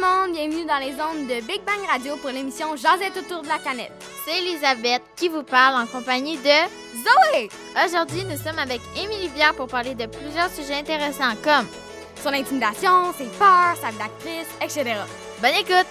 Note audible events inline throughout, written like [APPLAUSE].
le monde, bienvenue dans les ondes de Big Bang Radio pour l'émission Jazette autour de la canette. C'est Elisabeth qui vous parle en compagnie de Zoé! Aujourd'hui, nous sommes avec Émilie Bière pour parler de plusieurs sujets intéressants comme Son intimidation, ses peurs, sa vie d'actrice, etc. Bonne écoute!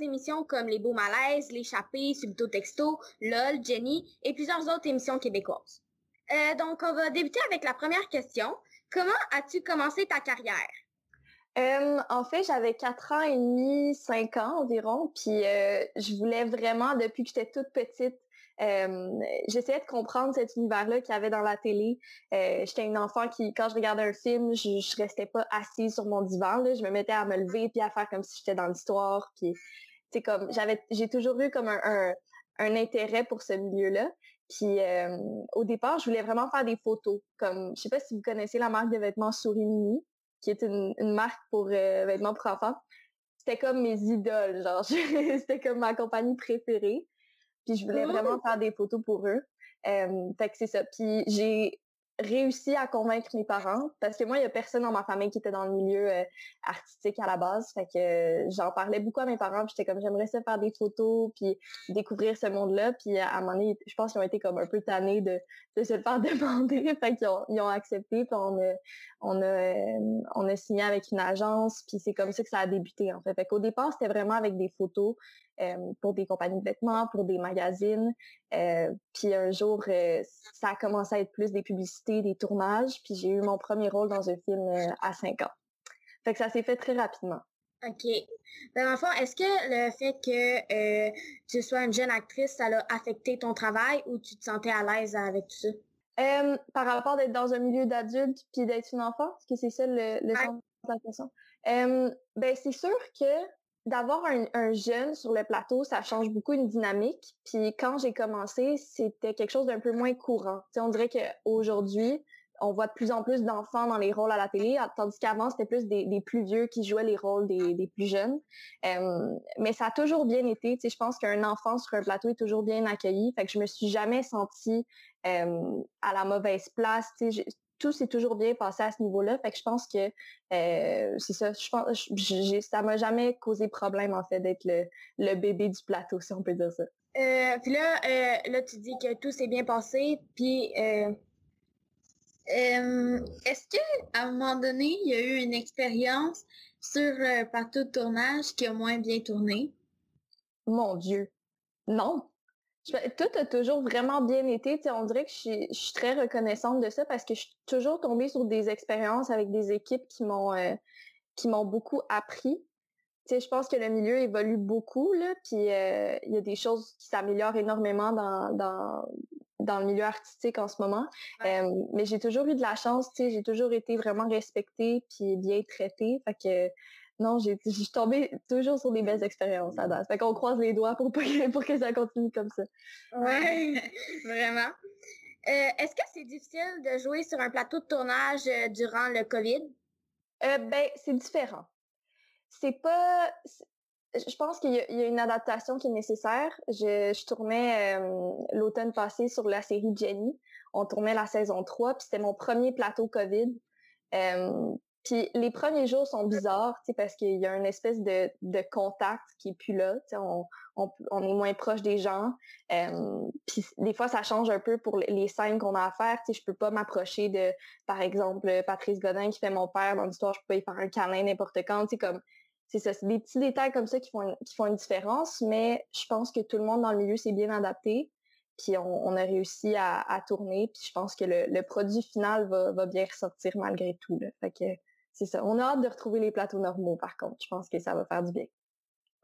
Émissions comme Les Beaux Malaises, L'échappée, Subto Texto, LOL, Jenny et plusieurs autres émissions québécoises. Euh, donc, on va débuter avec la première question. Comment as-tu commencé ta carrière? Euh, en fait, j'avais 4 ans et demi, 5 ans environ, puis euh, je voulais vraiment, depuis que j'étais toute petite, j'essayais de comprendre cet univers-là qu'il y avait dans la télé. J'étais une enfant qui, quand je regardais un film, je, je restais pas assise sur mon divan. Là. Je me mettais à me lever puis à faire comme si j'étais dans l'histoire. Puis, c'est comme, j'avais, j'ai toujours eu comme un, un, un intérêt pour ce milieu-là. Puis, euh, au départ, je voulais vraiment faire des photos. Comme, je sais pas si vous connaissez la marque de vêtements Souris Mini, qui est une, une marque pour euh, vêtements pour enfants. C'était comme mes idoles, genre, [LAUGHS] c'était comme ma compagnie préférée. Puis je voulais vraiment faire des photos pour eux. Euh, fait que c'est ça. Puis j'ai réussi à convaincre mes parents parce que moi, il y a personne dans ma famille qui était dans le milieu euh, artistique à la base. Fait que euh, j'en parlais beaucoup à mes parents. Puis j'étais comme, j'aimerais ça faire des photos puis découvrir ce monde-là. Puis à un moment donné, je pense qu'ils ont été comme un peu tannés de, de se le faire [LAUGHS] demander. fait qu'ils ont, ils ont accepté. Puis on a, on, a, on a signé avec une agence. Puis c'est comme ça que ça a débuté, en fait. Fait qu'au départ, c'était vraiment avec des photos. Euh, pour des compagnies de vêtements, pour des magazines. Euh, puis un jour, euh, ça a commencé à être plus des publicités, des tournages. Puis j'ai eu mon premier rôle dans un film à 5 ans. Fait que ça s'est fait très rapidement. OK. Ben, fond, est-ce que le fait que tu sois une jeune actrice, ça a affecté ton travail ou tu te sentais à l'aise avec tout ça? Euh, par rapport d'être dans un milieu d'adulte puis d'être une enfant, est-ce que c'est ça le, le Ouais. sens de la question? Euh, ben c'est sûr que d'avoir un, un jeune sur le plateau, ça change beaucoup une dynamique. Puis quand j'ai commencé, c'était quelque chose d'un peu moins courant. Tu sais, on dirait qu'aujourd'hui, on voit de plus en plus d'enfants dans les rôles à la télé, tandis qu'avant, c'était plus des, plus vieux qui jouaient les rôles des, plus jeunes. Mais ça a toujours bien été. Je pense qu'un enfant sur un plateau est toujours bien accueilli. Fait que je me suis jamais sentie à la mauvaise place. Tout s'est toujours bien passé à ce niveau-là. Fait que je pense que euh, c'est ça. Je pense, je- ça m'a jamais causé problème en fait d'être le, le bébé du plateau, si on peut dire ça. Euh, puis là, euh, là, tu dis que tout s'est bien passé, puis est-ce que à un moment donné, il y a eu une expérience sur le plateau de tournage qui a moins bien tourné? Mon Dieu, non. Tout a toujours vraiment bien été. Tu sais, on dirait que je suis, très reconnaissante de ça parce que je suis toujours tombée sur des expériences avec des équipes qui m'ont euh, qui m'ont beaucoup appris. Je pense que le milieu évolue beaucoup, là, puis euh, il y a des choses qui s'améliorent énormément dans, dans, dans le milieu artistique en ce moment. Ouais. Euh, mais j'ai toujours eu de la chance, j'ai toujours été vraiment respectée puis bien traitée. Fait que non, j'ai je suis tombée toujours sur des belles expériences à date. Fait qu'on croise les doigts pour, pour que ça continue comme ça. Ouais, [LAUGHS] vraiment. Euh, est-ce que c'est difficile de jouer sur un plateau de tournage euh, durant le COVID? Euh, ben, c'est différent. C'est pas. Je pense qu'il y, a- il y a une adaptation qui est nécessaire. Je, je tournais euh, l'automne passé sur la série Jenny. On tournait la saison 3, puis c'était mon premier plateau COVID. Euh, puis les premiers jours sont bizarres, parce qu'il y a une espèce de, de contact qui est plus là. On, on, on est moins proche des gens. Euh, puis des fois, ça change un peu pour les- scènes qu'on a à faire. Sais, je peux pas m'approcher de, par exemple, Patrice Godin qui fait mon père dans l'histoire, je peux pas y faire un câlin n'importe quand. Comme, c'est ça, c'est des petits détails comme ça qui font, une- qui font une différence, mais je pense que tout le monde dans le milieu s'est bien adapté. Puis on, on a réussi à, à tourner. Puis je pense que le, le produit final va, va bien ressortir malgré tout. Là. Fait que c'est ça. On a hâte de retrouver les plateaux normaux, par contre. Je pense que ça va faire du bien.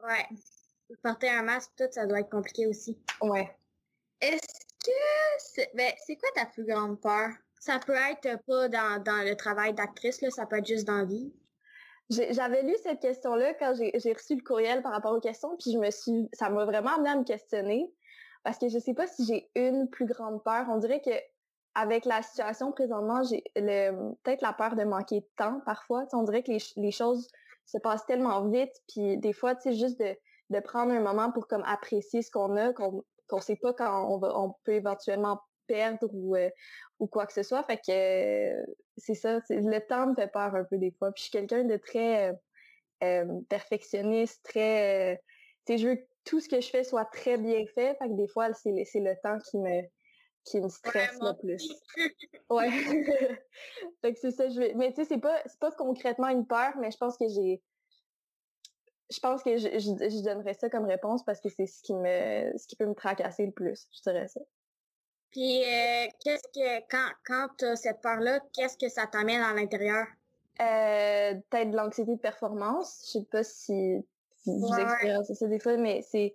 Ouais. Porter un masque, tout, ça doit être compliqué aussi. Ouais. Est-ce que c'est ben, c'est quoi ta plus grande peur? Ça peut être pas dans, dans le travail d'actrice, là, ça peut être juste dans la vie. J'ai- J'avais lu cette question-là quand j'ai j'ai reçu le courriel par rapport aux questions, puis je me suis, ça m'a vraiment amené à me questionner parce que je sais pas si j'ai une plus grande peur. On dirait que avec la situation présentement, j'ai peut-être la peur de manquer de temps parfois. Sais, on dirait que les, ch- les choses se passent tellement vite, puis des fois, tu sais, juste de prendre un moment pour comme apprécier ce qu'on a, qu'on qu'on sait pas quand on, peut éventuellement perdre ou, euh, ou quoi que ce soit. Fait que c'est ça, le temps me fait peur un peu des fois. Puis je suis quelqu'un de très perfectionniste, très... tu je veux que tout ce que je fais soit très bien fait. Fait que des fois, c'est le temps qui me qui me stresse le plus. [LAUGHS] ouais. [LAUGHS] fait que c'est ça, je vais. Mais tu sais, c'est pas, c'est pas concrètement une peur, mais je pense que j'ai. Je pense que je, je, donnerais ça comme réponse parce que c'est ce qui me ce qui peut me tracasser le plus, je dirais ça. Puis euh, qu'est-ce que quand quand tu as cette peur-là, qu'est-ce que ça t'amène à l'intérieur? Euh, peut-être de l'anxiété de performance. Je sais pas si, vous expérimentez ça des fois, mais c'est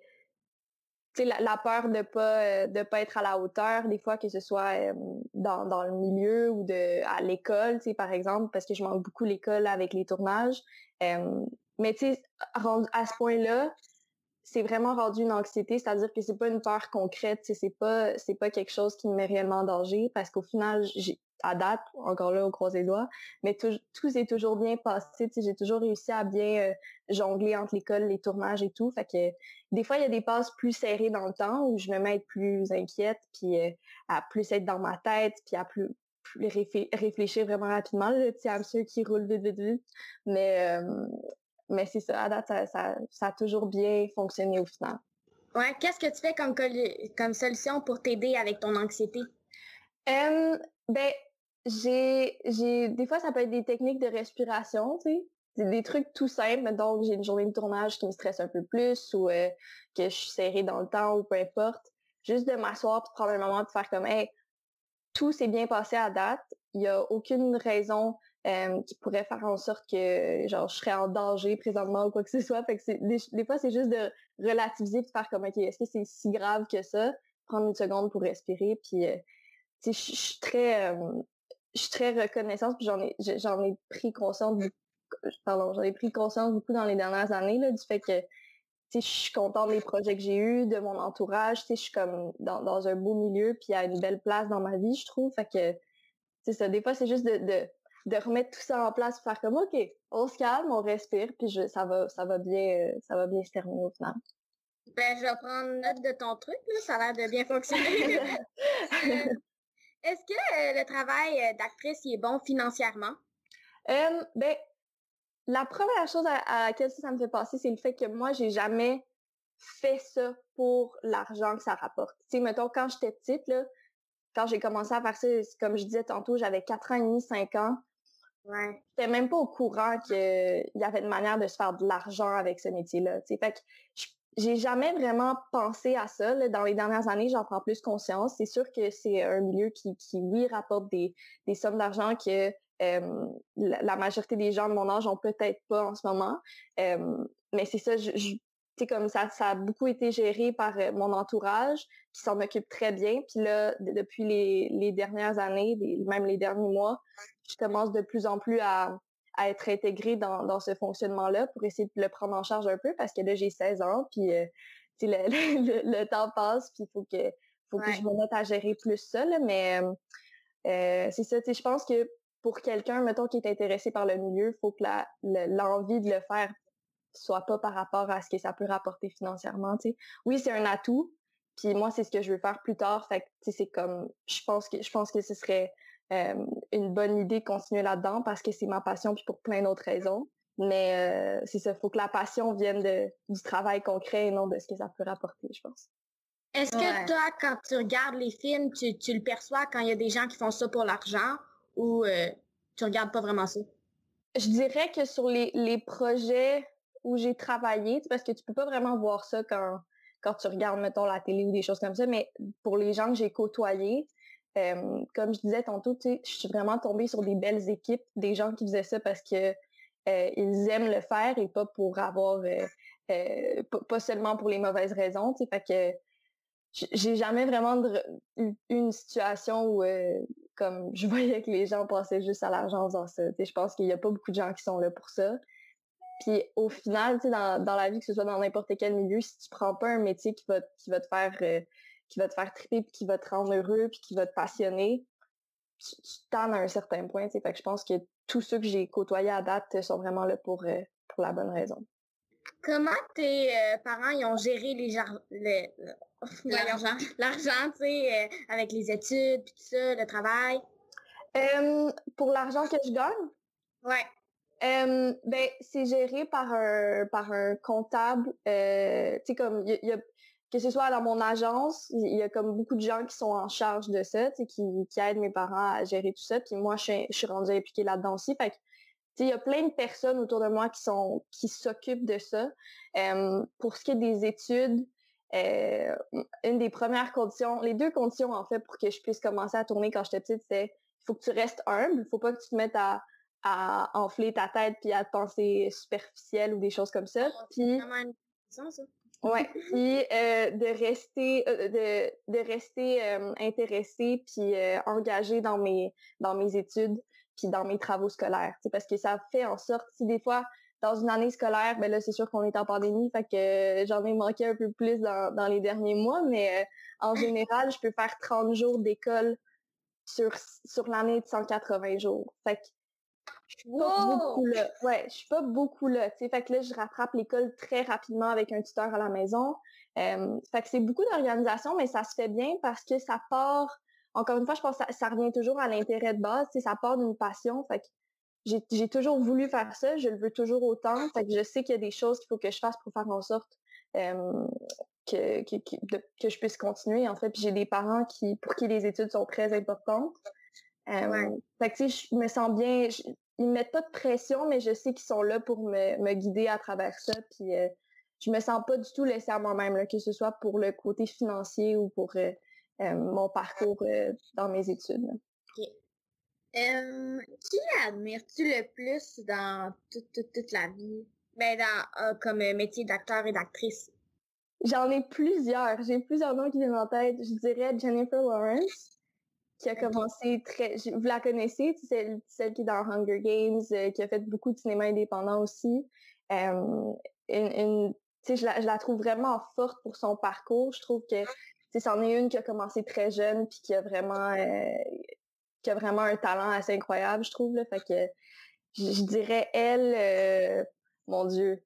la, la, peur de pas euh, de pas être à la hauteur des fois que ce soit dans, dans le milieu ou de à l'école par exemple parce que je manque beaucoup l'école avec les tournages. Mais tu sais à ce point là c'est vraiment rendu une anxiété c'est-à-dire que c'est pas une peur concrète c'est pas c'est pas quelque chose qui me met réellement en danger parce qu'au final j'ai à date, encore là, au croisé doigts, mais tout, tout s'est toujours bien passé. J'ai toujours réussi à bien euh, jongler entre l'école, les tournages et tout. Fait que des fois, il y a des passes plus serrées dans le temps où je me mets à plus inquiète, puis euh, à plus être dans ma tête, puis à plus, plus réfléchir vraiment rapidement. Le petit hamster qui roule vite, vite, vite. Mais, euh, mais c'est ça, à date, ça, ça, ça, a toujours bien fonctionné au final. Ouais, qu'est-ce que tu fais comme, comme solution pour t'aider avec ton anxiété? ben, j'ai, j'ai, des fois, ça peut être des techniques de respiration, tu sais. Des, des trucs tout simples, donc j'ai une journée de tournage qui me stresse un peu plus ou euh, que je suis serrée dans le temps ou peu importe. Juste de m'asseoir et prendre un moment de faire comme, hey, tout s'est bien passé à date. Il n'y a aucune raison euh, qui pourrait faire en sorte que genre je serais en danger présentement ou quoi que ce soit. Fait que c'est, des, fois, c'est juste de relativiser de faire comme, OK, est-ce que c'est si grave que ça? Prendre une seconde pour respirer, puis euh, je suis très je suis très reconnaissante, puis j'en ai, j'en ai pris conscience, pardon, j'en ai pris conscience beaucoup dans les dernières années, là, du fait que, je suis contente des projets que j'ai eus, de mon entourage, je suis comme dans, dans un beau milieu, puis a une belle place dans ma vie, je trouve, fait que, c'est ça, des fois, c'est juste de, de, de, remettre tout ça en place, faire comme, OK, on se calme, on respire, puis je, ça va, ça va bien, euh, ça va bien se terminer au final. Ben, je vais prendre note de ton truc, là, ça a l'air de bien fonctionner. [LAUGHS] Est-ce que euh, le travail euh, d'actrice est bon financièrement? ben, la première chose à, laquelle ça, me fait passer, c'est le fait que moi, j'ai jamais fait ça pour l'argent que ça rapporte. Tu sais, mettons, quand j'étais petite, là, quand j'ai commencé à faire ça, comme je disais tantôt, j'avais 4 ans et demi, 5 ans. Ouais. J'étais même pas au courant qu'il y avait une manière de se faire de l'argent avec ce métier-là. Fait que j'ai jamais vraiment pensé à ça. Dans les dernières années, j'en prends plus conscience. C'est sûr que c'est un milieu qui, qui oui, rapporte des, des sommes d'argent que la, majorité des gens de mon âge ont peut-être pas en ce moment. Mais c'est ça, je, je comme ça, ça a beaucoup été géré par euh, mon entourage, qui s'en occupe très bien. Puis là, depuis les, les dernières années, même les derniers mois, je commence de plus en plus à, à être intégrée dans, dans ce fonctionnement-là pour essayer de le prendre en charge un peu parce que là, j'ai 16 ans, puis euh, [LAUGHS] le, le, le, temps passe, puis il faut que, faut que je me mette à gérer plus ça. Là, mais euh, euh c'est ça, je pense que pour quelqu'un, mettons, qui est intéressé par le milieu, il faut que l'envie de le faire soit pas par rapport à ce que ça peut rapporter financièrement. sais Oui, c'est un atout, puis moi, c'est ce que je veux faire plus tard. Fait que c'est comme je pense que je pense que ce serait une bonne idée de continuer là-dedans parce que c'est ma passion puis pour plein d'autres raisons. Mais euh, c'est ça, il faut que la passion vienne de, du travail concret et non de ce que ça peut rapporter, je pense. Est-ce que toi, quand tu regardes les films, tu, tu, le perçois quand il y a des gens qui font ça pour l'argent ou euh, tu regardes pas vraiment ça? Je dirais que sur les, les projets où j'ai travaillé, parce que tu peux pas vraiment voir ça quand, quand tu regardes, mettons, la télé ou des choses comme ça, mais pour les gens que j'ai côtoyés, comme je disais tantôt, je suis vraiment tombée sur des belles équipes, des gens qui faisaient ça parce que euh, ils aiment le faire et pas pour avoir, euh, euh, pas seulement pour les mauvaises raisons. Fait que j'ai jamais vraiment eu une situation où, comme [LAUGHS] je voyais que les gens passaient juste à l'argent dans ça. Je pense qu'il y a pas beaucoup de gens qui sont là pour ça. Puis au final, dans, la vie, que ce soit dans n'importe quel milieu, si tu prends pas un métier qui va te faire qui va te faire triper, puis qui va te rendre heureux, puis qui va te passionner, tu, tu à un certain point. Fait que je pense que tous ceux que j'ai côtoyés à date sont vraiment là pour, euh, pour la bonne raison. Comment tes euh, parents ils ont géré les l'argent, [LAUGHS] l'argent, tu sais, euh, avec les études, puis tout ça, le travail? pour l'argent que je gagne? Ouais. ben, c'est géré par un, par un comptable. tu sais, comme, il y, a, que ce soit dans mon agence, il y a comme beaucoup de gens qui sont en charge de ça, qui, qui aident mes parents à gérer tout ça. Puis moi, je suis, je suis rendue impliquée là-dedans aussi. Fait que, il y a plein de personnes autour de moi qui sont qui s'occupent de ça. pour ce qui est des études, euh, une des premières conditions, les deux conditions en fait pour que je puisse commencer à tourner quand j'étais petite, c'est faut que tu restes humble, il faut pas que tu te mettes à, à enfler ta tête puis à penser superficiel ou des choses comme ça. Puis ça. Ouais, puis euh, de rester euh, de, de rester intéressé puis engagé dans mes dans mes études puis dans mes travaux scolaires. Parce que ça fait en sorte, si des fois, dans une année scolaire, ben là, c'est sûr qu'on est en pandémie, fait que euh, j'en ai manqué un peu plus dans, dans les derniers mois, mais euh, en général, je peux faire 30 jours d'école sur, sur l'année de 180 jours. Fait que je suis pas beaucoup là. Ouais, je suis pas beaucoup là. Fait que là, je rattrape l'école très rapidement avec un tuteur à la maison. Euh, fait que c'est beaucoup d'organisation, mais ça se fait bien parce que ça part encore une fois, je pense que ça, revient toujours à l'intérêt de base. Ça part d'une passion. Fait que j'ai toujours voulu faire ça. Je le veux toujours autant. Fait que je sais qu'il y a des choses qu'il faut que je fasse pour faire en sorte que, que, je puisse continuer, en fait. Puis j'ai des parents qui, pour qui les études sont très importantes. Fait que, je me sens bien. Ils me mettent pas de pression, mais je sais qu'ils sont là pour me, guider à travers ça. Puis euh, je me sens pas du tout laissée à moi-même, que ce soit pour le côté financier ou pour euh, euh, mon parcours euh, dans mes études. OK. qui admires-tu le plus dans toute, la vie? Ben, dans, euh, comme métier d'acteur et d'actrice. J'en ai plusieurs. J'ai plusieurs noms qui viennent en tête. Je dirais Jennifer Lawrence, qui a commencé très... Vous la connaissez, celle, celle qui est dans Hunger Games, qui a fait beaucoup de cinéma indépendant aussi. une, je, la, je la trouve vraiment forte pour son parcours. Je trouve que c'en est une qui a commencé très jeune puis qui a vraiment euh, qui a vraiment un talent assez incroyable, je trouve. Là. Fait que je, dirais elle, euh, mon Dieu,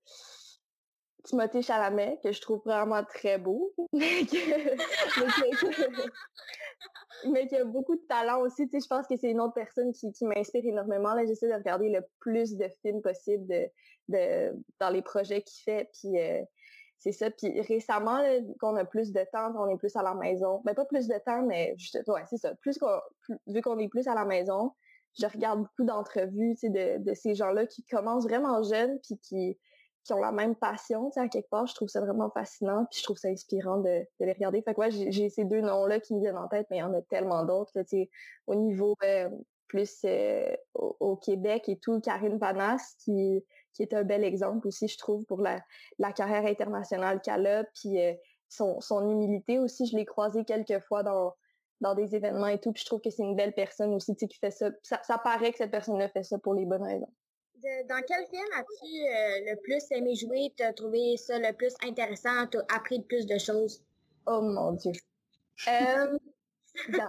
Timothée Chalamet, que je trouve vraiment très beau, [LAUGHS] mais, [LAUGHS] qui a beaucoup de talent aussi. je pense que c'est une autre personne qui, m'inspire énormément. Là, j'essaie de regarder le plus de films possible de, dans les projets qu'il fait. Puis euh, c'est ça. Puis récemment, qu'on a plus de temps, on est plus à la maison. Ben pas plus de temps, mais juste, ouais, c'est ça. Plus qu'on, vu qu'on est plus à la maison, je regarde beaucoup d'entrevues, tu sais, de, de ces gens-là qui commencent vraiment jeunes, puis qui, qui ont la même passion, tu sais, à quelque part. Je trouve ça vraiment fascinant, puis je trouve ça inspirant de, de les regarder. Fait que ouais, j'ai ces deux noms-là qui me viennent en tête, mais il y en a tellement d'autres, tu sais, au niveau euh, plus euh, au, Québec et tout, Karine Vanas, qui qui est un bel exemple aussi, je trouve, pour la, carrière internationale qu'elle a, puis euh, son, humilité aussi. Je l'ai croisé quelques fois dans, dans des événements et tout, puis je trouve que c'est une belle personne aussi, qui fait ça. ça. paraît que cette personne-là fait ça pour les bonnes raisons. Dans quel film as-tu euh, le plus aimé jouer, t'as trouvé ça le plus intéressant, t'as appris le plus de choses? Oh mon Dieu. Euh, [LAUGHS]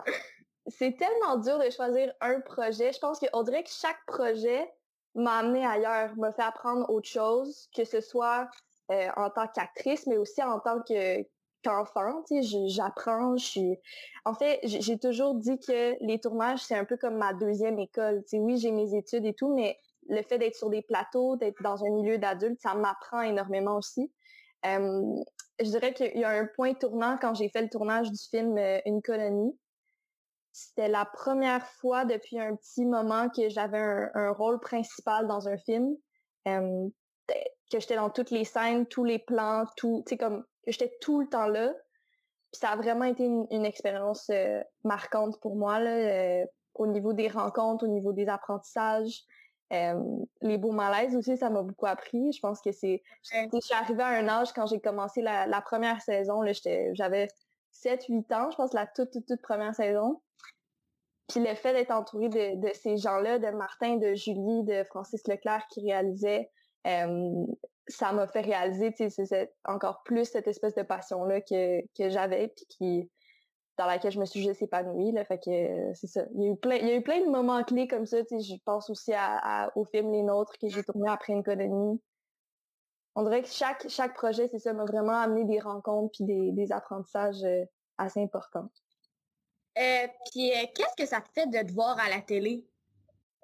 c'est tellement dur de choisir un projet. Je pense qu'on dirait que chaque projet m'a amené ailleurs, m'a fait apprendre autre chose, que ce soit euh, en tant qu'actrice, mais aussi en tant que qu'enfant, j'apprends, je suis... En fait, j'ai toujours dit que les tournages, c'est un peu comme ma deuxième école. Tu sais, oui, j'ai mes études et tout, mais le fait d'être sur des plateaux, d'être dans un milieu d'adultes, ça m'apprend énormément aussi. je dirais qu'il y a un point tournant quand j'ai fait le tournage du film euh, Une colonie. C'était la première fois depuis un petit moment que j'avais un, rôle principal dans un film, que j'étais dans toutes les scènes, tous les plans, tout, tu comme, que j'étais tout le temps là. Puis ça a vraiment été une, expérience euh, marquante pour moi, là, euh, au niveau des rencontres, au niveau des apprentissages. Les beaux malaises aussi, ça m'a beaucoup appris. Je pense que c'est... Je suis arrivée à un âge, quand j'ai commencé la, la première saison, j'avais 7-8 ans, je pense, la toute, toute, toute première saison. Puis le fait d'être entouré de, de ces gens-là, de Martin, de Julie, de Francis Leclerc qui réalisait, ça m'a fait réaliser encore plus cette espèce de passion-là que, que j'avais, puis qui dans laquelle je me suis juste épanouie. Là, fait que c'est ça. Il y, a eu plein, il y a eu plein de moments clés comme ça. Je pense aussi à, au film Les Nôtres que j'ai tourné après une colonie. on dirait que chaque, chaque projet, c'est ça, m'a vraiment amené des rencontres puis des, des apprentissages assez importants. puis qu'est-ce que ça te fait de te voir à la télé?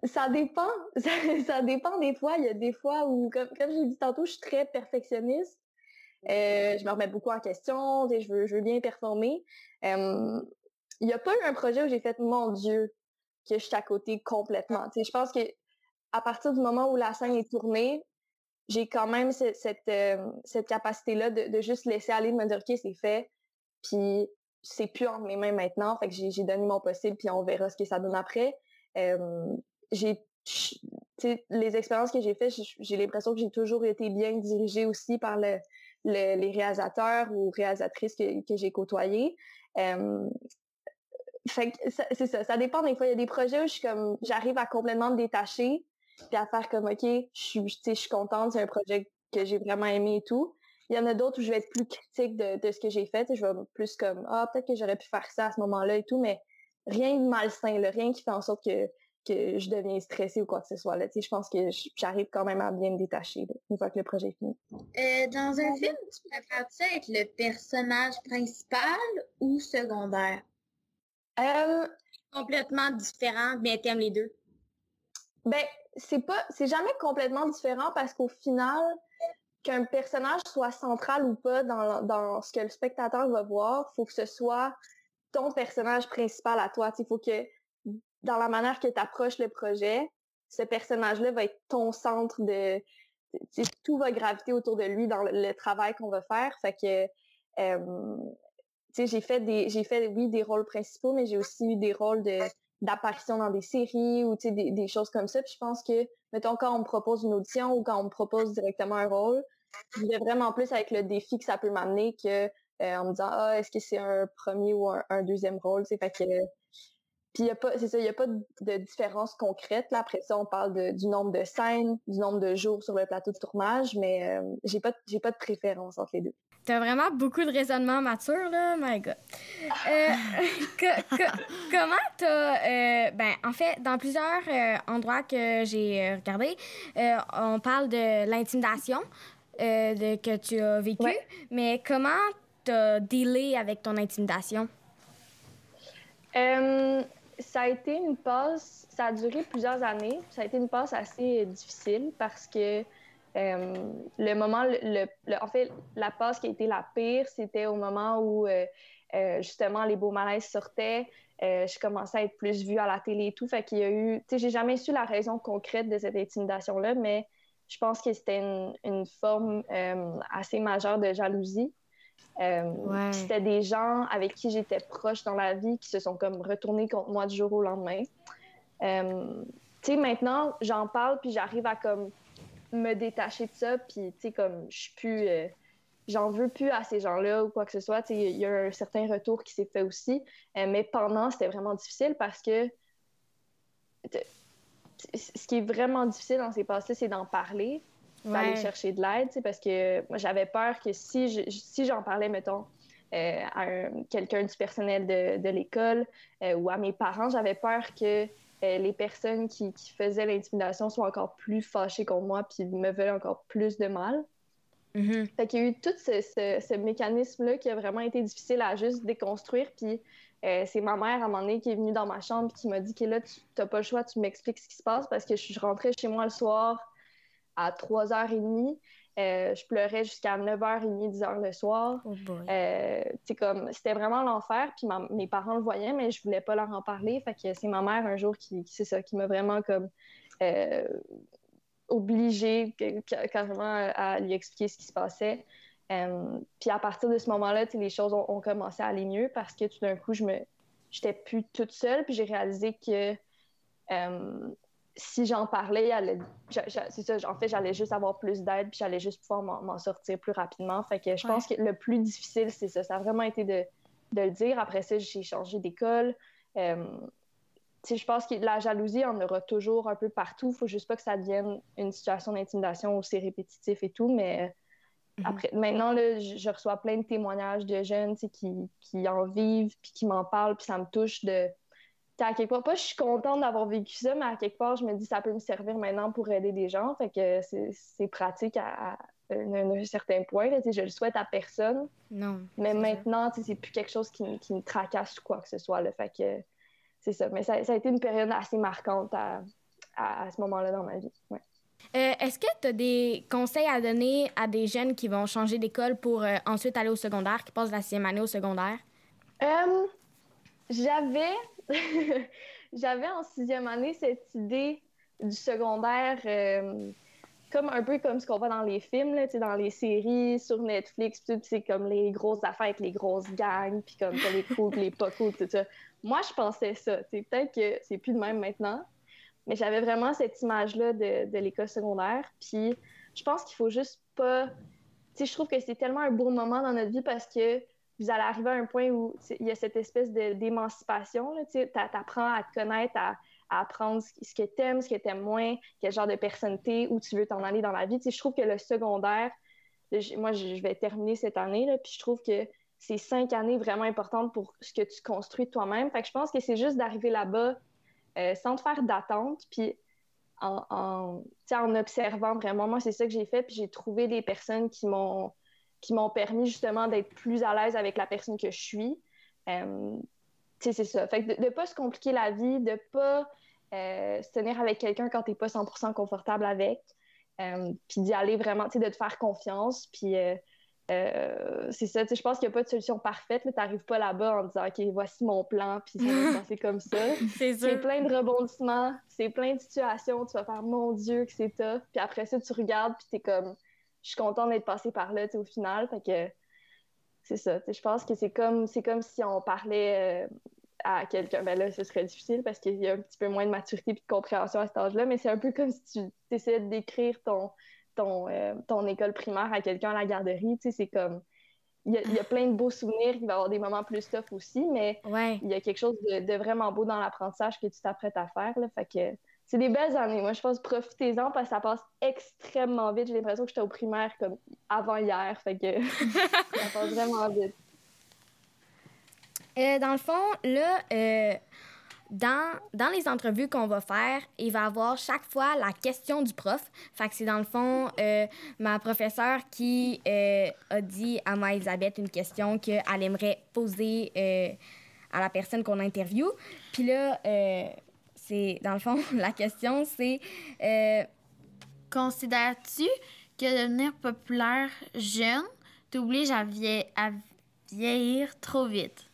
Ça dépend. [LAUGHS] Ça, dépend des fois. Il y a des fois où, comme, comme j'ai dit tantôt, je suis très perfectionniste. Euh, je me remets beaucoup en question. Je veux, je veux bien performer. il n'y a pas eu un projet où j'ai fait mon Dieu que je suis à côté complètement. je pense que à partir du moment où la scène est tournée, j'ai quand même cette, cette, capacité-là de, juste laisser aller, de me dire OK, c'est fait. Puis c'est plus entre mes mains maintenant. Fait que j'ai donné mon possible, puis on verra ce que ça donne après j'ai les expériences que j'ai faites, j'ai l'impression que j'ai toujours été bien dirigée aussi par le, les réalisateurs ou réalisatrices que, j'ai côtoyés. c'est ça, ça dépend des fois. Il y a des projets où je suis comme j'arrive à complètement me détacher puis à faire comme OK, je suis, je suis contente, c'est un projet que j'ai vraiment aimé et tout. Il y en a d'autres où je vais être plus critique de, ce que j'ai fait. Je vais plus comme Ah, peut-être que j'aurais pu faire ça à ce moment-là et tout, mais rien de malsain, rien qui fait en sorte que que je deviens stressée ou quoi que ce soit. Là. Je pense que j'arrive quand même à bien me détacher une fois que le projet est fini. Euh, dans un film, tu préfères-tu être le personnage principal ou secondaire? Euh, complètement différent, mais t'aimes les deux? Ben, c'est pas. C'est jamais complètement différent parce qu'au final, qu'un personnage soit central ou pas dans, dans ce que le spectateur va voir, faut que ce soit ton personnage principal à toi. Il faut que dans la manière que tu approches le projet, ce personnage-là va être ton centre de... Tout va graviter autour de lui dans le, travail qu'on va faire. Fait que, j'ai fait des, j'ai fait, oui, des rôles principaux, mais j'ai aussi eu des rôles de, d'apparition dans des séries ou, des, des choses comme ça. Puis je pense que, mettons, quand on me propose une audition ou quand on me propose directement un rôle, je vais vraiment plus avec le défi que ça peut m'amener que euh, en me disant, ah, est-ce que c'est un premier ou un, un deuxième rôle, fait que puis, c'est ça, il n'y a pas de, différence concrète. Là. Après ça, on parle du nombre de scènes, du nombre de jours sur le plateau de tournage, mais euh, j'ai pas, j'ai pas de préférence entre les deux. T'as vraiment beaucoup de raisonnement mature, là, my God. Euh, [LAUGHS] comment t'as... Euh, ben, en fait, dans plusieurs endroits que j'ai regardés, on parle de l'intimidation que tu as vécue, mais comment t'as dealé avec ton intimidation? Ça a été une passe, ça a duré plusieurs années. Ça a été une passe assez difficile parce que euh, le moment, en fait, la passe qui a été la pire, c'était au moment où euh, euh, justement les beaux malaises sortaient. je commençais à être plus vue à la télé et tout. Fait qu'il y a eu, tu sais, j'ai jamais su la raison concrète de cette intimidation-là, mais je pense que c'était une, forme assez majeure de jalousie. Euh, c'était des gens avec qui j'étais proche dans la vie qui se sont comme retournés contre moi du jour au lendemain. Euh, tu sais, maintenant, j'en parle puis j'arrive à comme me détacher de ça puis tu sais, comme je suis plus... Euh, j'en veux plus à ces gens-là ou quoi que ce soit. Il y a un certain retour qui s'est fait aussi. mais pendant, c'était vraiment difficile parce que ce qui est vraiment difficile dans ces passes-là, c'est d'en parler d'aller chercher de l'aide, parce que moi, j'avais peur que si, si j'en parlais, mettons, euh, à quelqu'un du personnel de, de l'école euh, ou à mes parents, j'avais peur que euh, les personnes qui, qui faisaient l'intimidation soient encore plus fâchées contre moi puis me veulent encore plus de mal. Mm-hmm. Fait qu'il y a eu tout ce, ce, mécanisme-là qui a vraiment été difficile à juste déconstruire. Puis c'est ma mère, à un moment donné, qui est venue dans ma chambre et qui m'a dit que là, tu n'as pas le choix, tu m'expliques ce qui se passe parce que je rentrée chez moi le soir à 3h30. Euh, je pleurais jusqu'à 9h30, 10h le soir. Oh euh, comme, c'était vraiment l'enfer. Puis mes parents le voyaient, mais je voulais pas leur en parler. Fait que c'est ma mère un jour qui, c'est ça, qui m'a vraiment comme euh, obligée carrément à lui expliquer ce qui se passait. puis à partir de ce moment-là, les choses ont, commencé à aller mieux parce que tout d'un coup, je me, j'étais plus toute seule. Puis j'ai réalisé que si j'en parlais, c'est ça, en fait, j'allais juste avoir plus d'aide, puis j'allais juste pouvoir m'en sortir plus rapidement. Fait que je pense que le plus difficile, c'est ça. Ça a vraiment été de, le dire. Après ça, j'ai changé d'école. Euh, je pense que la jalousie en aura toujours un peu partout. Il faut juste pas que ça devienne une situation d'intimidation où c'est répétitif et tout. Mais mm-hmm. après, maintenant, là, je, reçois plein de témoignages de jeunes qui, qui en vivent, puis qui m'en parlent, puis ça me touche de à quelque part, pas je suis contente d'avoir vécu ça, mais à quelque part, je me dis ça peut me servir maintenant pour aider des gens. Fait que c'est pratique à, un, certain point. Là, je le souhaite à personne. Non. Mais maintenant, c'est plus quelque chose qui, qui, me tracasse ou quoi que ce soit. Là, fait que c'est ça. Mais ça, ça, a été une période assez marquante à, à, ce moment-là dans ma vie. Ouais. Euh, est-ce que tu as des conseils à donner à des jeunes qui vont changer d'école pour euh, ensuite aller au secondaire, qui passent la sixième année au secondaire? Euh, j'avais... [LAUGHS] J'avais en sixième année cette idée du secondaire comme un peu comme ce qu'on voit dans les films, là, dans les séries, sur Netflix, c'est comme les grosses affaires avec les grosses gangs, puis comme les cool, les pas cool, tout ça. Moi, je pensais ça. Peut-être que c'est plus de même maintenant, mais j'avais vraiment cette image-là de, de l'école secondaire. Puis je pense qu'il faut juste pas. Je trouve que c'est tellement un beau moment dans notre vie parce que vous allez arriver à un point où il y a cette espèce d'émancipation. Tu apprends à te connaître, à, apprendre ce que tu aimes, ce que tu aimes moins, quel genre de personnalité, où tu veux t'en aller dans la vie. Je trouve que le secondaire, moi, je vais terminer cette année, là, puis je trouve que c'est cinq années vraiment importantes pour ce que tu construis toi-même. Fait que je pense que c'est juste d'arriver là-bas euh, sans te faire d'attente, puis en, en, observant vraiment. Moi, c'est ça que j'ai fait, puis j'ai trouvé des personnes qui m'ont qui m'ont permis justement d'être plus à l'aise avec la personne que je suis. Euh, c'est ça. Fait que de ne pas se compliquer la vie, de ne pas euh, se tenir avec quelqu'un quand tu n'es pas 100% confortable avec, puis d'y aller vraiment, tu sais, de te faire confiance, puis euh, c'est ça, je pense qu'il n'y a pas de solution parfaite. Tu n'arrives pas là-bas en disant, OK, voici mon plan, puis ça va se passer comme [LAUGHS] ça. c'est plein de rebondissements, c'est plein de situations. Tu vas faire, mon Dieu, que c'est tough. Puis après ça, tu regardes, puis tu es comme, je suis contente d'être passée par là, au final. Fait que c'est ça. Je pense que c'est comme, comme si on parlait euh, à quelqu'un. Ben là, ce serait difficile parce qu'il y a un petit peu moins de maturité et de compréhension à cet âge-là, mais c'est un peu comme si tu essayais d'écrire ton ton, euh, ton école primaire à quelqu'un à la garderie. Tu sais, c'est comme. Il y, a, plein de beaux souvenirs, il va y avoir des moments plus tough aussi, mais il y a quelque chose de, vraiment beau dans l'apprentissage que tu t'apprêtes à faire. Là, fait que c'est des belles années. Moi, je pense profitez-en parce que ça passe extrêmement vite. J'ai l'impression que j'étais au primaire comme avant hier. Fait que [LAUGHS] ça passe vraiment vite. Euh, dans le fond, là, euh, dans, dans les entrevues qu'on va faire, il va y avoir chaque fois la question du prof. Fait que c'est dans le fond euh, ma professeure qui euh, a dit à ma Elisabeth une question qu'elle aimerait poser euh, à la personne qu'on interviewe. Puis là, c'est dans le fond, [LAUGHS] la question c'est Considères-tu que devenir populaire jeune t'oblige à, à vieillir trop vite?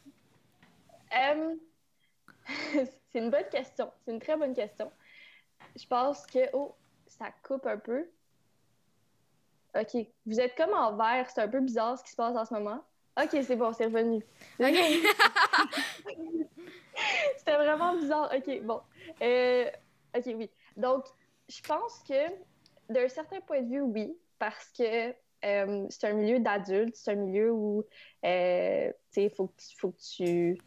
[LAUGHS] c'est une bonne question. C'est une très bonne question. Je pense que. Oh, ça coupe un peu. OK. Vous êtes comme en vert. C'est un peu bizarre ce qui se passe en ce moment. OK, c'est bon, c'est revenu. OK. [LAUGHS] [LAUGHS] C'était vraiment bizarre. OK, bon. Euh, OK, oui. Donc, je pense que d'un certain point de vue, oui, parce que euh, c'est un milieu d'adultes, c'est un milieu où, euh, tu sais, faut, faut, que tu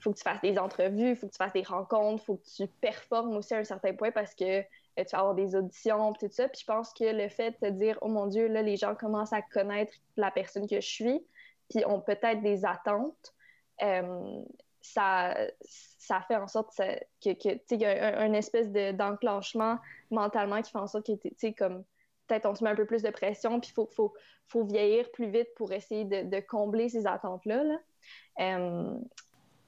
faut que tu fasses des entrevues, il faut que tu fasses des rencontres, il faut que tu performes aussi à un certain point parce que euh, tu vas avoir des auditions, tout ça. Puis je pense que le fait de te dire, oh mon Dieu, là, les gens commencent à connaître la personne que je suis, puis ont peut-être des attentes, ça, ça fait en sorte que, que y a un, espèce d'enclenchement mentalement qui fait en sorte que, tu sais, comme peut-être on se met un peu plus de pression, puis il faut, faut, faut, vieillir plus vite pour essayer de, combler ces attentes-là. Là. Euh,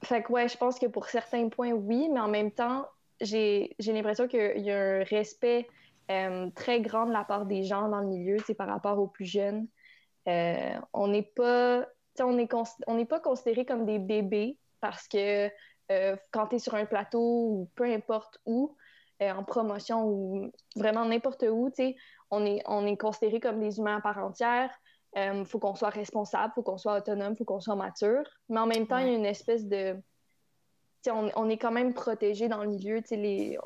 fait que ouais, je pense que pour certains points, oui, mais en même temps, j'ai l'impression qu'il y a un respect euh, très grand de la part des gens dans le milieu, par rapport aux plus jeunes. Euh, on n'est pas, on n'est pas considéré comme des bébés parce que euh, quand tu es sur un plateau ou peu importe où, en promotion ou vraiment n'importe où, on est, on est considéré comme des humains à part entière. Il euh, faut qu'on soit responsable, il faut qu'on soit autonome, il faut qu'on soit mature. Mais en même temps, il y a une espèce de. On, on, est quand même protégé dans le milieu. Les,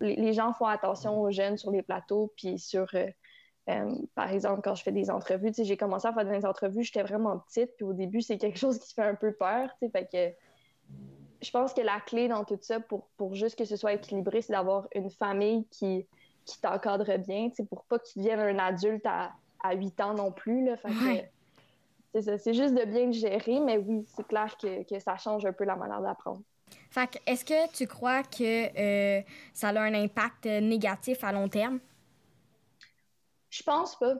les, gens font attention aux jeunes sur les plateaux. Puis sur. Euh, euh, par exemple, quand je fais des entrevues, j'ai commencé à faire des entrevues, j'étais vraiment petite. Puis au début, c'est quelque chose qui fait un peu peur. Fait que je pense que la clé dans tout ça, pour, pour juste que ce soit équilibré, c'est d'avoir une famille qui, qui t'encadre bien, pour pas que tu deviennes un adulte à à 8 ans non plus. Là, c'est juste de bien le gérer, mais oui, c'est clair que, que, ça change un peu la manière d'apprendre. Fait est-ce que tu crois que euh, ça a un impact négatif à long terme? Je pense pas.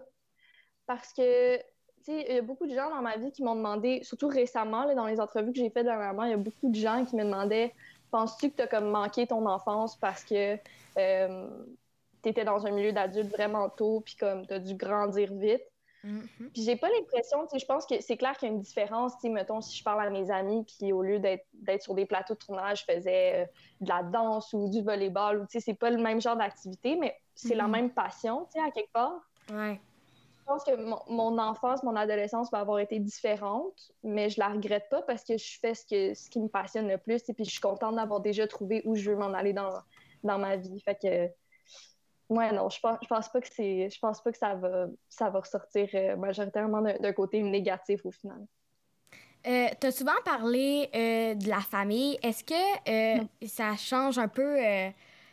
parce que, il y a beaucoup de gens dans ma vie qui m'ont demandé, surtout récemment, là, dans les entrevues que j'ai faites dernièrement, il y a beaucoup de gens qui me demandaient Penses-tu que tu as comme manqué ton enfance parce que euh, tu étais dans un milieu d'adultes vraiment tôt, puis comme tu as dû grandir vite? Mm-hmm. Puis j'ai pas l'impression, tu sais, je pense que c'est clair qu'il y a une différence, tu mettons, si je parle à mes amis, puis au lieu d'être sur des plateaux de tournage, je faisais euh, de la danse ou du volleyball, ou tu sais, c'est pas le même genre d'activité, mais c'est la mm-hmm. même passion, tu sais, à quelque part. Ouais pense que mon, enfance, mon adolescence va avoir été différente, mais je la regrette pas parce que je fais ce, que, ce qui me passionne le plus et puis je suis contente d'avoir déjà trouvé où je veux m'en aller dans, dans ma vie. Fait que, ouais, non, je pense, je pense pas que c'est, je pense pas que ça va, ça va ressortir euh, majoritairement d'un côté négatif au final. Euh, tu as souvent parlé euh, de la famille. Est-ce que ça change un peu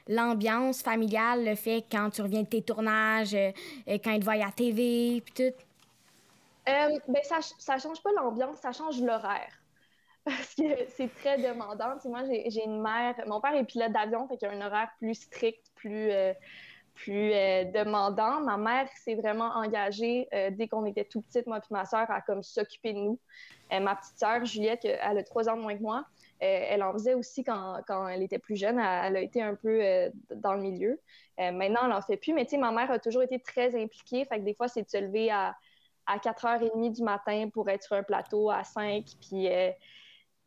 l'ambiance familiale, le fait quand tu reviens de tes tournages, euh, euh, quand ils te voient à la TV, puis tout? Euh, ben, ça, ça change pas l'ambiance, ça change l'horaire. [LAUGHS] Parce que c'est très demandant. moi, j'ai une mère, mon père est pilote d'avion, fait qu'il a un horaire plus strict, plus, plus demandant. Ma mère s'est vraiment engagée dès qu'on était tout petite, moi et ma soeur, à comme s'occuper de nous. ma petite sœur, Juliette, elle a trois ans de moins que moi. Euh, elle en faisait aussi quand, quand, elle était plus jeune. Elle, a été un peu euh, dans le milieu. Euh, maintenant, elle n'en fait plus. Mais tu sais, ma mère a toujours été très impliquée. Fait que des fois, c'est de se lever à, à 4h30 du matin pour être sur un plateau à 5. Puis, tu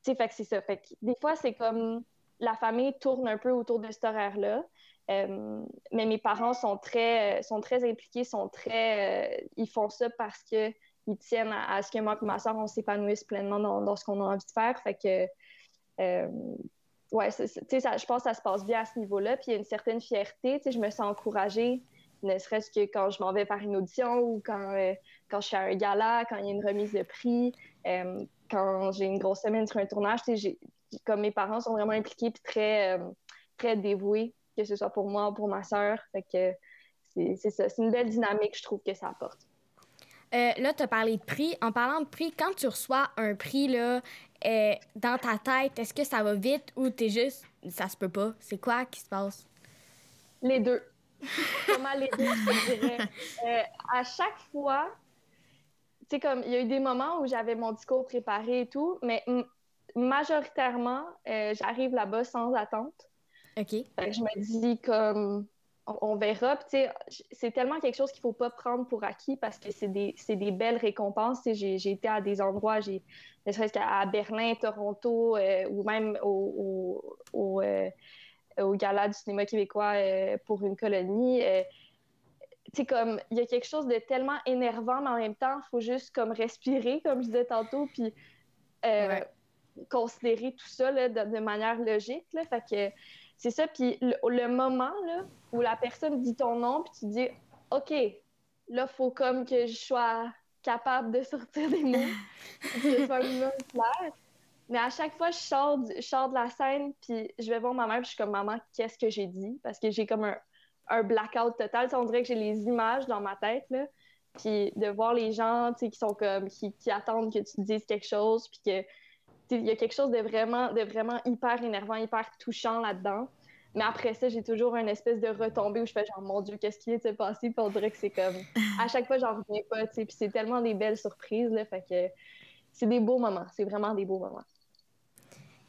sais, fait que c'est ça. Fait que des fois, c'est comme la famille tourne un peu autour de cet horaire-là. mais mes parents sont très, sont très impliqués, sont très, ils font ça parce que ils tiennent à, ce que moi et ma soeur, on s'épanouisse pleinement dans, dans ce qu'on a envie de faire. Fait que euh, ouais, ça, je pense que ça se passe bien à ce niveau-là. Puis il y a une certaine fierté. Je me sens encouragée, ne serait-ce que quand je m'en vais faire une audition ou quand, euh, quand je suis à un gala, quand il y a une remise de prix, euh, quand j'ai une grosse semaine sur un tournage. Comme mes parents sont vraiment impliqués et très, très dévoués, que ce soit pour moi ou pour ma sœur. que c'est ça. C'est une belle dynamique, je trouve, que ça apporte. Là, tu as parlé de prix. En parlant de prix, quand tu reçois un prix, là, euh, dans ta tête, est-ce que ça va vite ou t'es juste ça se peut pas? C'est quoi qui se passe? Les deux. [LAUGHS] Comment les deux, je dirais. Euh, à chaque fois, tu sais, comme il y a eu des moments où j'avais mon discours préparé et tout, mais majoritairement, euh, j'arrive là-bas sans attente. OK. je me dis comme on, verra. C'est tellement quelque chose qu'il ne faut pas prendre pour acquis parce que c'est des, des, belles récompenses. J'ai été à des endroits, j'ai ne serait-ce qu'à Berlin, Toronto euh, ou même au, au, euh, au, Gala du cinéma québécois euh, pour une colonie. c'est comme, il y a quelque chose de tellement énervant, mais en même temps, il faut juste comme respirer, comme je disais tantôt, puis considérer tout ça de, manière logique. Là, fait que c'est ça. Puis le, moment là, où la personne dit ton nom, puis tu dis OK, là, il faut comme que je sois capable de sortir des mots, [LAUGHS] que ce soit un minimum clair. Mais à chaque fois, je sors, je sors de la scène, puis je vais voir ma mère, puis je suis comme Maman, qu'est-ce que j'ai dit? Parce que j'ai comme un, un blackout total. on dirait que j'ai les images dans ma tête. Là. Puis de voir les gens qui sont comme qui, qui, attendent que tu dises quelque chose, puis que il y a quelque chose de vraiment, de vraiment hyper énervant, hyper touchant là-dedans. Mais après ça, j'ai toujours une espèce de retombée où je fais genre, mon Dieu, qu'est-ce qui vient de se passer? Puis on dirait que c'est comme, à chaque fois, j'en reviens pas, tu sais. Puis c'est tellement des belles surprises, là. Fait que c'est des beaux moments. C'est vraiment des beaux moments.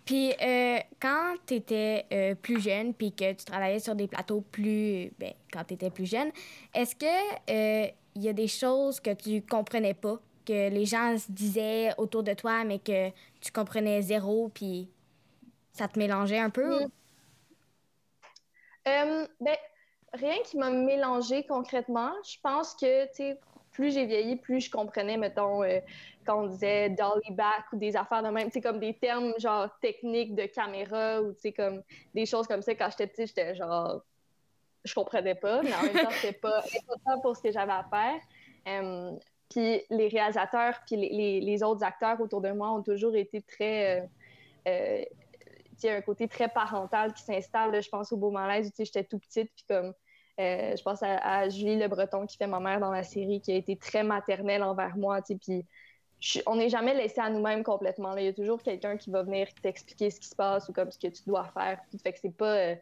Puis euh, quand tu étais euh, plus jeune, puis que tu travaillais sur des plateaux plus. Ben, quand tu étais plus jeune, est-ce que euh, il y a des choses que tu comprenais pas? Que les gens se disaient autour de toi, mais que tu comprenais zéro, puis ça te mélangeait un peu? Mm. Euh, ben, rien qui m'a mélangé concrètement. Je pense que, tu sais, plus j'ai vieilli, plus je comprenais, mettons, euh, quand on disait dolly back ou des affaires de même, tu sais, comme des termes genre techniques de caméra ou, tu sais, comme des choses comme ça. Quand j'étais petite, j'étais genre, je comprenais pas, mais en même temps, c'était pas [LAUGHS] important pour ce que j'avais à faire. Euh, puis les réalisateurs, puis les, autres acteurs autour de moi ont toujours été très. Il y a un côté très parental qui s'installe. Je pense au Beau Malaise où j'étais tout petite, puis comme. Euh, je pense à, Julie Le Breton qui fait ma mère dans la série, qui a été très maternelle envers moi, puis on n'est jamais laissé à nous-mêmes complètement. Il y a toujours quelqu'un qui va venir t'expliquer ce qui se passe ou comme ce que tu dois faire. Fait que c'est pas, euh,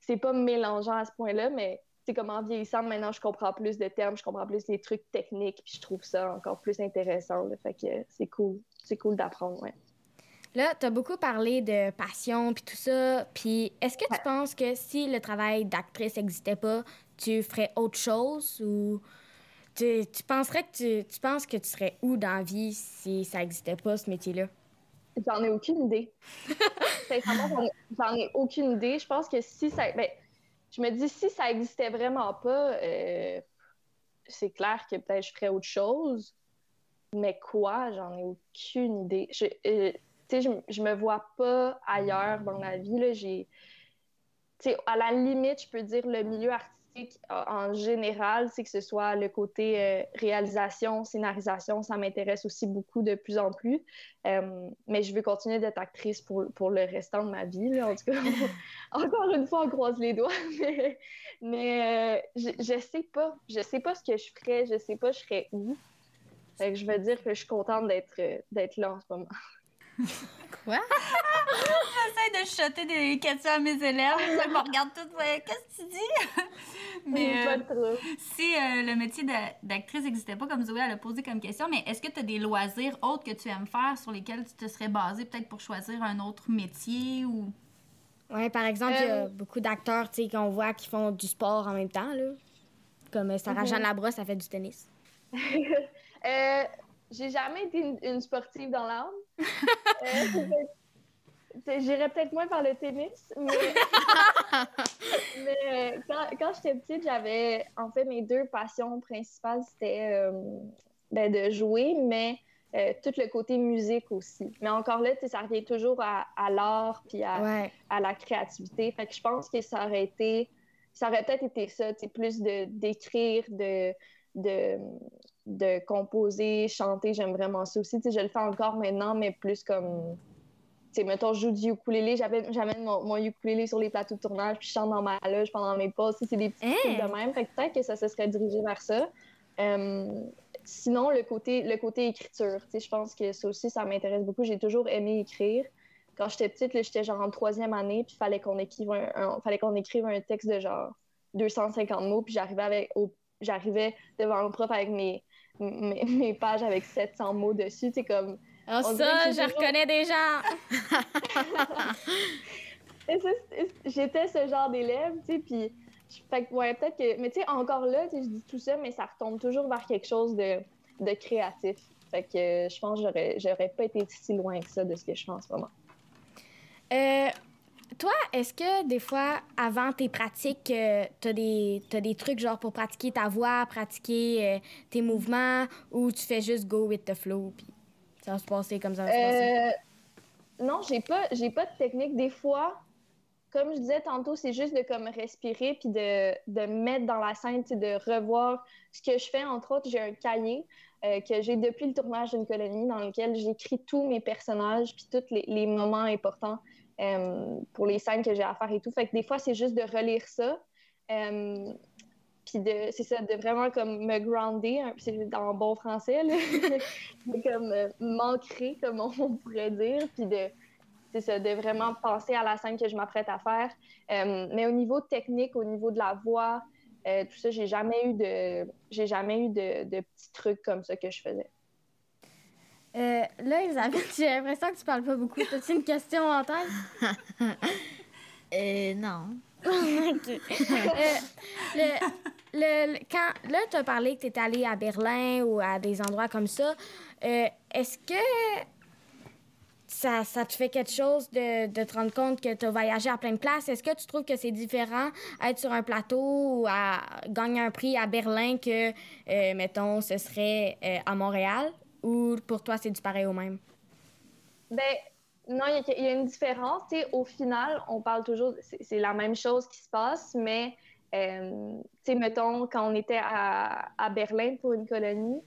c'est pas mélangeant à ce point-là, mais c'est comme en vieillissant, maintenant, je comprends plus de termes, je comprends plus les trucs techniques, puis je trouve ça encore plus intéressant. Fait que c'est cool. C'est cool d'apprendre, ouais. Là, tu as beaucoup parlé de passion puis tout ça. Puis est-ce que tu penses que si le travail d'actrice n'existait pas, tu ferais autre chose ou tu, tu penserais que tu, tu penses que tu serais où dans la vie si ça n'existait pas, ce métier-là? J'en ai aucune idée. [LAUGHS] j'en ai aucune idée. Je pense que si ça. Ben, je me dis, si ça n'existait vraiment pas, euh, c'est clair que peut-être je ferais autre chose. Mais quoi, j'en ai aucune idée. Je, euh, je, me vois pas ailleurs dans la vie. Là. J'ai, à la limite, je peux dire le milieu artistique en général, c'est que ce soit le côté euh, réalisation, scénarisation, ça m'intéresse aussi beaucoup de plus en plus. Euh, mais je veux continuer d'être actrice pour, pour le restant de ma vie. En tout cas, [LAUGHS] encore une fois, on croise les doigts. [LAUGHS] Mais, euh, je, je sais pas. Je sais pas ce que je ferais. Je sais pas je serais où. je veux dire que je suis contente d'être là en ce moment. Quoi? [LAUGHS] J'essaie de chuter des questions à mes élèves. Ils me regardent tout. Qu'est-ce que tu dis? [LAUGHS] mais euh, si euh, le métier d'actrice n'existait pas, comme Zoé elle a posé comme question, mais est-ce que tu as des loisirs autres que tu aimes faire sur lesquels tu te serais basé peut-être pour choisir un autre métier ou... Oui, par exemple, il y a euh, beaucoup d'acteurs qu'on voit qui font du sport en même temps. Là. Comme Sarah mm -hmm. Jeanne Labrosse, elle fait du tennis. [LAUGHS] j'ai jamais été une, sportive dans l'âme. [LAUGHS] J'irais peut-être moins par le tennis, mais, mais quand, quand j'étais petite, j'avais en fait mes deux passions principales, c'était euh, ben, de jouer, mais euh, tout le côté musique aussi. Mais encore là, ça revient toujours à, à l'art puis à, à, la créativité. Fait que je pense que ça aurait été, ça aurait peut-être été ça, plus de d'écrire, de, de, de composer, chanter. J'aime vraiment ça aussi. je le fais encore maintenant, mais plus comme sais, mettons, je joue du ukulélé, j'amène mon, mon, ukulélé sur les plateaux de tournage, puis je chante dans ma loge pendant mes pauses. C'est des petits trucs de même. Fait que peut-être que ça se serait dirigé vers ça. Euh, sinon, le côté, le côté écriture, je pense que ça aussi, ça m'intéresse beaucoup. J'ai toujours aimé écrire. Quand j'étais petite, j'étais genre en troisième année, puis il fallait qu'on écrive un, fallait qu'on écrive un texte de genre 250 mots, puis j'arrivais avec j'arrivais devant le prof avec mes, mes, mes, pages avec 700 mots dessus. C'est comme Oh, ça, je reconnais des gens. [LAUGHS] J'étais ce genre d'élève, tu sais, puis fait que, ouais, peut-être que. Mais tu sais, encore là, je dis tout ça, mais ça retombe toujours vers quelque chose de, de créatif. Fait que je pense que j'aurais pas été si loin que ça de ce que je fais en ce moment. Euh, toi, est-ce que des fois, avant tes pratiques, euh, tu as, des, des trucs genre pour pratiquer ta voix, pratiquer euh, tes mouvements, ou tu fais juste go with the flow? Puis... Ça va se passer comme ça va se passer? Euh, non, j'ai pas, j'ai pas de technique. Des fois, comme je disais tantôt, c'est juste de comme respirer puis de, de mettre dans la scène, de revoir ce que je fais. Entre autres, j'ai un cahier euh, que j'ai depuis le tournage d'une colonie dans lequel j'écris tous mes personnages puis tous les, les moments importants euh, pour les scènes que j'ai à faire et tout. Fait des fois, c'est juste de relire ça puis de c'est ça de vraiment comme me grounder c'est en bon français là [LAUGHS] comme euh, m'ancrer comme on pourrait dire puis de c'est ça de vraiment penser à la scène que je m'apprête à faire euh, mais au niveau technique au niveau de la voix euh, tout ça j'ai jamais eu de j'ai jamais eu de, de, petits trucs comme ça que je faisais là Elisabeth j'ai l'impression que tu parles pas beaucoup as-tu une question en tête? [LAUGHS] Euh, non [LAUGHS] le, le, quand, là, tu as parlé que tu étais allé à Berlin ou à des endroits comme ça. Euh, est-ce que ça, ça, te fait quelque chose de, de te rendre compte que tu as voyagé à plein de places? Est-ce que tu trouves que c'est différent être sur un plateau ou à gagner un prix à Berlin que, euh, mettons, ce serait euh, à Montréal? Ou pour toi, c'est du pareil au même? Ben, non, il y, a une différence. au final, on parle toujours, c'est la même chose qui se passe, mais euh, mettons, quand on était à, Berlin pour une colonie,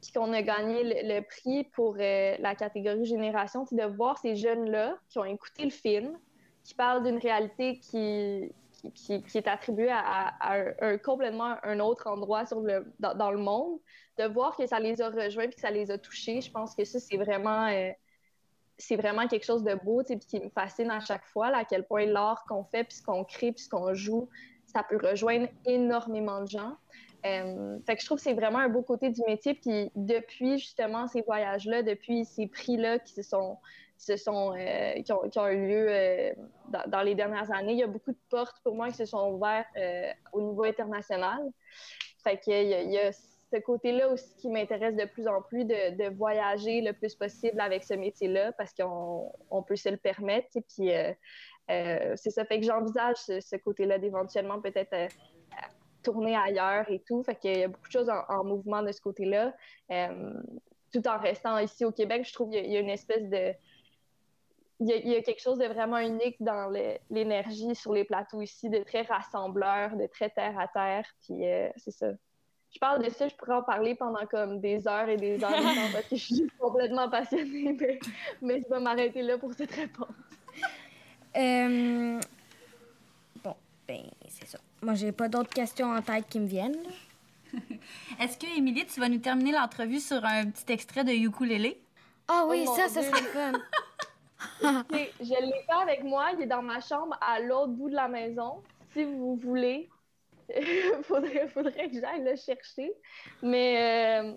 puis qu'on a gagné le, prix pour euh, la catégorie génération, de voir ces jeunes-là qui ont écouté le film, qui parlent d'une réalité qui, qui, est attribuée à, un, complètement un autre endroit dans, le monde, de voir que ça les a rejoints puis que ça les a touchés. Je pense que ça, c'est vraiment, euh, vraiment quelque chose de beau, puis qui me fascine à chaque fois, à quel point l'art qu'on fait, puis ce qu'on crée, puis ce qu'on joue, ça peut rejoindre énormément de gens. Euh, fait que je trouve que c'est vraiment un beau côté du métier. Puis depuis justement ces voyages-là, depuis ces prix-là qui se sont, se sont euh, qui, ont, eu lieu euh, dans, les dernières années, il y a beaucoup de portes pour moi qui se sont ouvertes au niveau international. Fait qu'il y, y, a ce côté-là aussi qui m'intéresse de plus en plus de, voyager le plus possible avec ce métier-là parce qu'on on peut se le permettre. Et puis c'est ça fait que j'envisage ce, côté-là d'éventuellement peut-être tourner ailleurs et tout. Fait qu'il y a beaucoup de choses en, mouvement de ce côté-là. Euh, tout en restant ici au Québec, je trouve qu'il y, a une espèce de. Il y, a, quelque chose de vraiment unique dans l'énergie sur les plateaux ici, de très rassembleur, de très terre à terre. Puis euh, c'est ça. Je parle de ça, je pourrais en parler pendant comme des heures et des heures de [LAUGHS] parce que je suis complètement passionnée, [LAUGHS] mais, je vais m'arrêter là pour cette réponse. Euh, bon, ben, c'est ça. Moi, j'ai pas d'autres questions en tête qui me viennent. [LAUGHS] Est-ce que, Émilie, tu vas nous terminer l'entrevue sur un petit extrait de ukulélé? Ah oui, oh ça, ça serait fun. [LAUGHS] je l'ai pas avec moi. Il est dans ma chambre à l'autre bout de la maison. Si vous voulez, [LAUGHS] faudrait, faudrait que j'aille le chercher. Mais euh,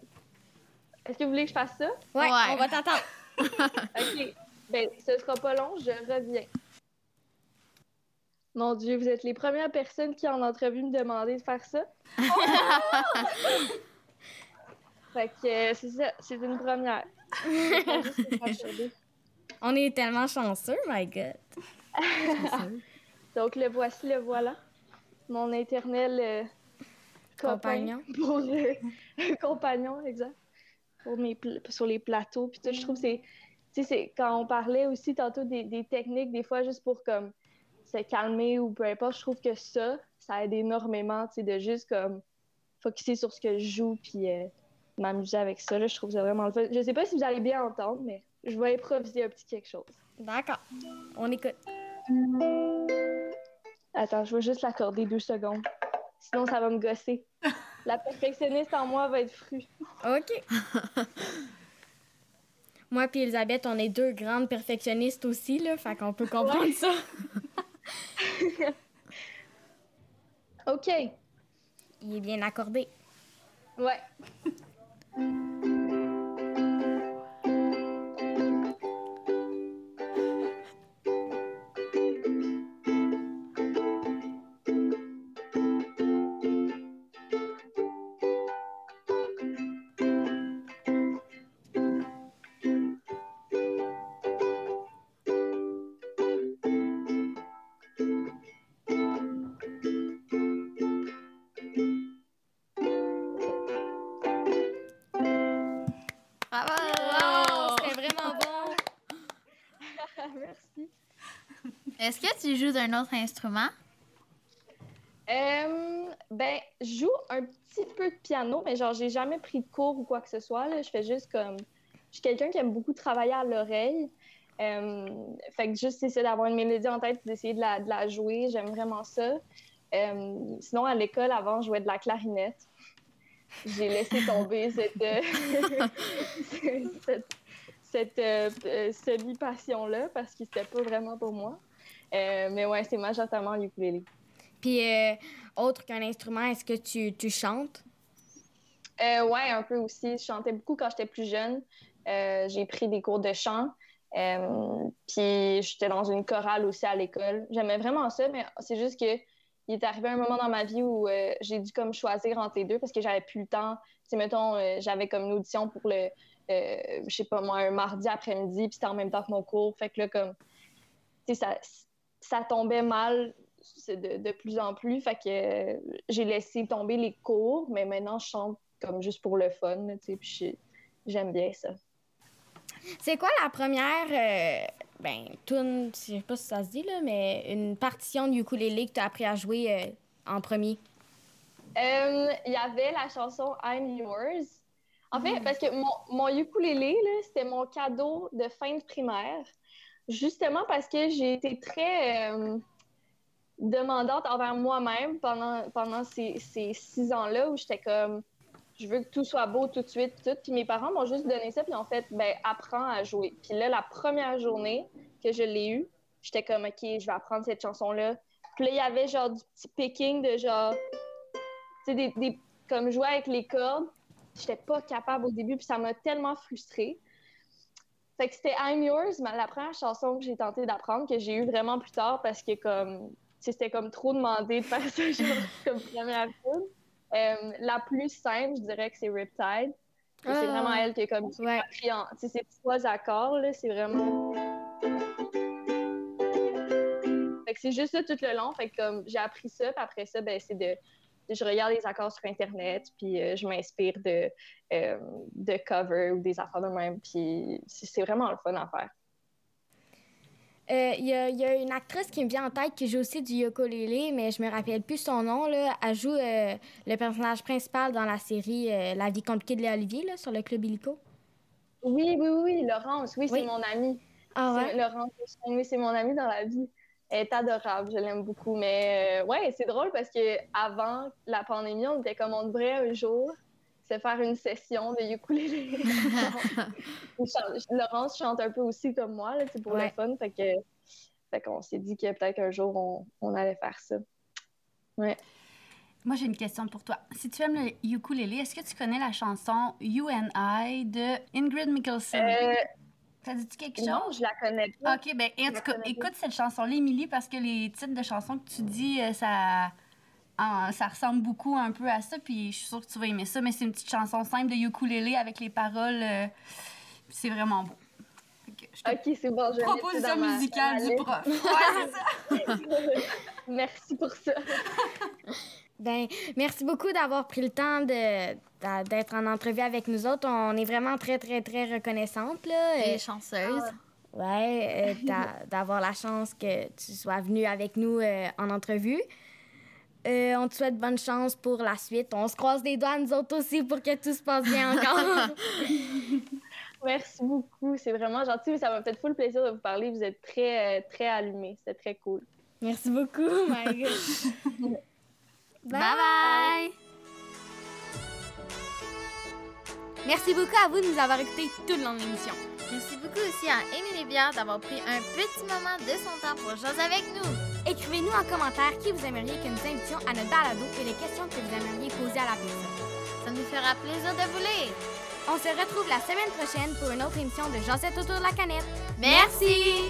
est-ce que vous voulez que je fasse ça? Ouais, ouais. on va t'attendre. [LAUGHS] OK. Ben, ce sera pas long, je reviens. Mon Dieu, vous êtes les premières personnes qui en entrevue me demander de faire ça. fait que euh, c'est ça, c'est une première. On est tellement chanceux, my God. [LAUGHS] Donc le voici, le voilà. Mon éternel euh, compagnon. Pour le [LAUGHS] compagnon, exact. Pour mes sur les plateaux. Puis je trouve que c'est. Tu sais, quand on parlait aussi tantôt des, des techniques, des fois juste pour comme se calmer ou peu importe, je trouve que ça, ça aide énormément, tu sais, de juste comme focuser sur ce que je joue puis euh, m'amuser avec ça. Là, je trouve ça vraiment le fun. Je sais pas si vous allez bien entendre, mais je vais improviser un petit quelque chose. D'accord. On écoute. Attends, je vais juste l'accorder deux secondes. Sinon, ça va me gosser. [LAUGHS] La perfectionniste en moi va être fru. OK. [LAUGHS] moi puis Elisabeth, on est deux grandes perfectionnistes aussi, là, fait qu'on peut comprendre ça. [LAUGHS] OK. Il est bien accordé. Ouais. Joues d'un autre instrument? Euh, ben, je joue un petit peu de piano, mais genre, j'ai jamais pris de cours ou quoi que ce soit. Là. Je fais juste comme. Je suis quelqu'un qui aime beaucoup travailler à l'oreille. Euh, fait que juste essayer d'avoir une mélodie en tête et d'essayer de la, de la, jouer, j'aime vraiment ça. Euh, sinon, à l'école, avant, je jouais de la clarinette. J'ai laissé tomber [LAUGHS] [LAUGHS] cette, cette, cette semi-passion-là parce que c'était pas vraiment pour moi. Euh, mais ouais, c'est majoritairement l'ukulélé. Puis, euh, autre qu'un instrument, est-ce que tu, tu chantes? Euh, ouais, un peu aussi. Je chantais beaucoup quand j'étais plus jeune. Euh, j'ai pris des cours de chant. puis, j'étais dans une chorale aussi à l'école. J'aimais vraiment ça, mais c'est juste que il est arrivé un moment dans ma vie où j'ai dû comme choisir entre les deux parce que j'avais plus le temps. Tu mettons, j'avais comme une audition pour le, je sais pas moi, un mardi après-midi, puis c'était en même temps que mon cours. Fait que là, comme, tu sais, ça ça tombait mal de, de, plus en plus. Fait que euh, j'ai laissé tomber les cours, mais maintenant je chante comme juste pour le fun, j'aime bien ça. C'est quoi la première, euh, ben, tune, je sais pas si ça se dit, là, mais une partition de ukulélé que tu as appris à jouer euh, en premier? Il y avait la chanson I'm Yours. En fait, mm. parce que mon, mon ukulélé, c'était mon cadeau de fin de primaire justement parce que j'ai été très euh, demandante envers moi-même pendant, ces, six ans-là où j'étais comme je veux que tout soit beau tout de suite. Puis mes parents m'ont juste donné ça, puis en fait, ben, apprends à jouer. Puis là, la première journée que je l'ai eue, j'étais comme, OK, je vais apprendre cette chanson-là Puis là, il y avait genre du petit picking de genre, tu sais, des, des, comme jouer avec les cordes. J'étais pas capable au début, puis ça m'a tellement frustrée. Fait que c'était I'm Yours, la première chanson que j'ai tenté d'apprendre, que j'ai eu vraiment plus tard parce que comme c'était comme trop demandé de faire [LAUGHS] ça genre, comme première fois. Euh, la plus simple, je dirais que c'est Riptide. C'est ah. vraiment elle qui est comme ouais. appris en. C'est trois accords, là, c'est vraiment. Fait que c'est juste ça tout le long. Fait que comme j'ai appris ça, puis après ça, ben, c'est de je regarde les accords sur Internet, puis euh, je m'inspire de, euh, de covers ou des affaires de même, puis c'est vraiment le fun à faire. Euh, il y, y, a une actrice qui me vient en tête qui joue aussi du ukulélé, mais je me rappelle plus son nom. Là. Elle joue le personnage principal dans la série La vie compliquée de Léa Olivier là, sur le club illico. Oui, oui, oui, Laurence, oui, c'est mon amie. Ah ouais? Laurence, oui, c'est mon amie dans la vie. Elle est adorable, je l'aime beaucoup. Mais euh, ouais, c'est drôle parce que avant la pandémie, on était comme on devrait un jour se faire une session de ukulélé. [LAUGHS] [LAUGHS] Laurence chante un peu aussi comme moi, c'est pour le fun. Fait que fait qu'on s'est dit que peut-être un jour on, on, allait faire ça. Ouais. Moi, j'ai une question pour toi. Si tu aimes le ukulélé, est-ce que tu connais la chanson You and I de Ingrid Michaelson? Euh, ça dit-tu quelque chose? Non, je la connais pas. OK, ben en tout cas, écoute cette chanson-là, Émilie, parce que les titres de chansons que tu dis, euh, ça, ça ressemble beaucoup un peu à ça, puis je suis sûre que tu vas aimer ça, mais c'est une petite chanson simple de ukulélé avec les paroles. Euh, c'est vraiment beau. OK, c'est bon. Je Proposition musicale du prof. [LAUGHS] Ouais, c'est ça. Merci pour ça. Ben, merci beaucoup d'avoir pris le temps d'être en entrevue avec nous autres. On est vraiment très, très, très reconnaissante. Là. Et chanceuse. Oui, ouais, euh, [LAUGHS] d'avoir la chance que tu sois venue avec nous euh, en entrevue. Euh, on te souhaite bonne chance pour la suite. On se croise les doigts, nous autres aussi, pour que tout se passe bien encore. [LAUGHS] Merci beaucoup. C'est vraiment gentil. Ça m'a fait full plaisir de vous parler. Vous êtes très, très allumés. C'était très cool. Merci beaucoup, Marie. [LAUGHS] Bye bye. Merci beaucoup à vous de nous avoir écoutés tout le long de l'émission. Merci beaucoup aussi à Émilie Bière d'avoir pris un petit moment de son temps pour jouer avec nous. Écrivez-nous en commentaire qui vous aimeriez que nous invitions à notre balado et les questions que vous aimeriez poser à la personne. Ça nous fera plaisir de vous lire. On se retrouve la semaine prochaine pour une autre émission de Josette autour de la canette. Merci.